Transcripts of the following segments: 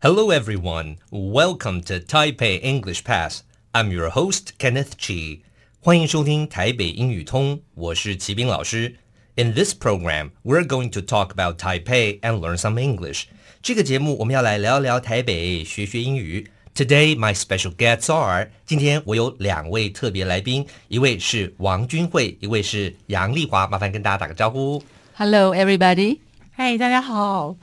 Hello, everyone. Welcome to Taipei English Pass. I'm your host, Kenneth Chi. 欢迎收听台北英语通，我是齐斌老师。In this program, we're going to talk about Taipei and learn some English. 这个节目我们要来聊聊台北，学学英语。Today, my special guests are. 今天我有两位特别来宾，一位是王君慧，一位是杨丽华。麻烦跟大家打个招呼。Hello, everybody. 嗨，大家好。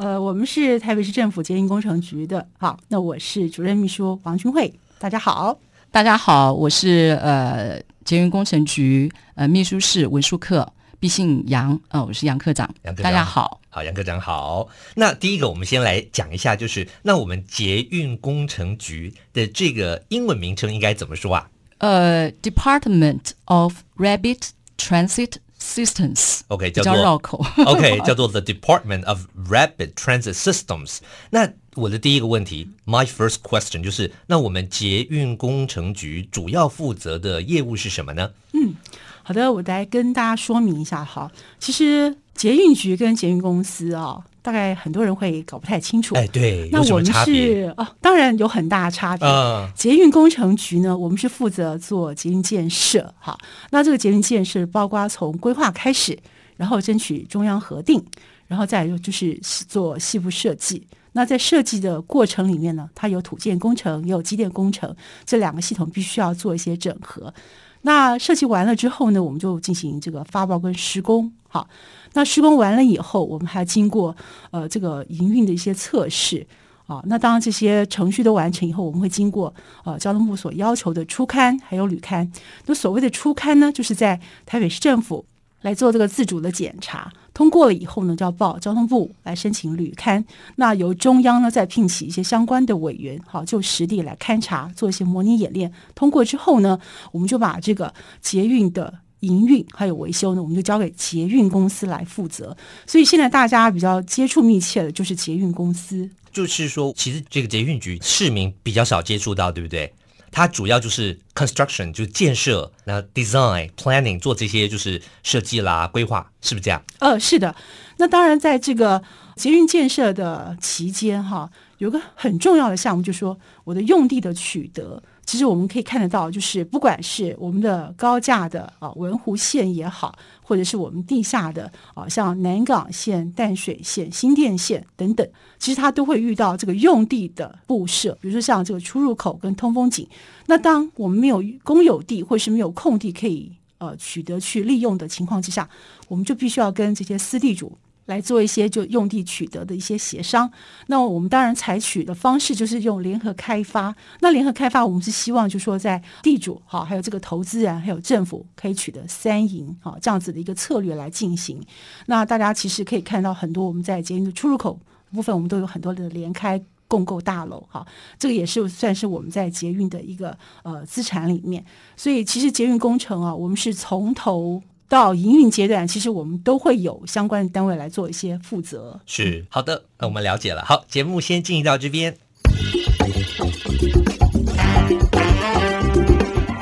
呃，我们是台北市政府捷运工程局的。好，那我是主任秘书王君慧。大家好，大家好，我是呃捷运工程局呃秘书室文书课毕姓杨。呃，我是杨科长。杨科长，大家好，好，杨科长好。那第一个，我们先来讲一下，就是那我们捷运工程局的这个英文名称应该怎么说啊？呃，Department of Rapid Transit。Systems，OK，叫做绕口，OK，叫做 The Department of Rapid Transit Systems。那我的第一个问题，My first question 就是，那我们捷运工程局主要负责的业务是什么呢？嗯，好的，我来跟大家说明一下哈。其实捷运局跟捷运公司啊、哦。大概很多人会搞不太清楚，哎，对，那我们是哦，当然有很大的差别。嗯，捷运工程局呢，我们是负责做捷运建设，哈，那这个捷运建设包括从规划开始，然后争取中央核定，然后再就是做细部设计。那在设计的过程里面呢，它有土建工程，也有机电工程，这两个系统必须要做一些整合。那设计完了之后呢，我们就进行这个发包跟施工。好，那施工完了以后，我们还要经过呃这个营运的一些测试啊。那当这些程序都完成以后，我们会经过呃交通部所要求的初勘还有旅勘。那所谓的初勘呢，就是在台北市政府来做这个自主的检查。通过了以后呢，就要报交通部来申请旅勘。那由中央呢再聘请一些相关的委员，好就实地来勘察，做一些模拟演练。通过之后呢，我们就把这个捷运的营运还有维修呢，我们就交给捷运公司来负责。所以现在大家比较接触密切的就是捷运公司。就是说，其实这个捷运局市民比较少接触到，对不对？它主要就是 construction，就是建设，那 design planning 做这些就是设计啦、规划，是不是这样？呃，是的。那当然，在这个捷运建设的期间，哈，有个很重要的项目，就是说我的用地的取得。其实我们可以看得到，就是不管是我们的高架的啊文湖线也好，或者是我们地下的啊像南港线、淡水线、新店线等等，其实它都会遇到这个用地的布设，比如说像这个出入口跟通风井。那当我们没有公有地或是没有空地可以呃取得去利用的情况之下，我们就必须要跟这些私地主。来做一些就用地取得的一些协商，那我们当然采取的方式就是用联合开发。那联合开发，我们是希望就说在地主好，还有这个投资人，还有政府可以取得三赢好这样子的一个策略来进行。那大家其实可以看到很多我们在捷运的出入口部分，我们都有很多的联开共购大楼哈，这个也是算是我们在捷运的一个呃资产里面。所以其实捷运工程啊，我们是从头。到营运阶段，其实我们都会有相关的单位来做一些负责。是好的，那我们了解了。好，节目先进行到这边。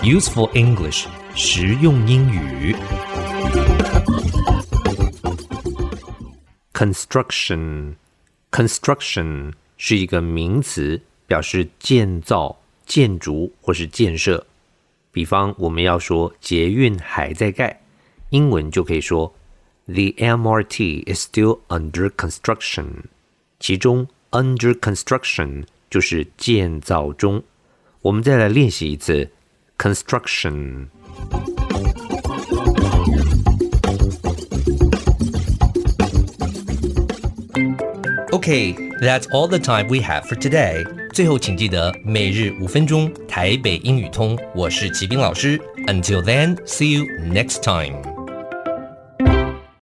Useful English，实用英语。Construction，construction 是一个名词，表示建造、建筑或是建设。比方，我们要说捷运还在盖。英文就可以说，The MRT is still under construction。其中，under construction 就是建造中。我们再来练习一次，construction。Okay, that's all the time we have for today. 最后，请记得每日五分钟台北英语通。我是齐斌老师。Until then, see you next time.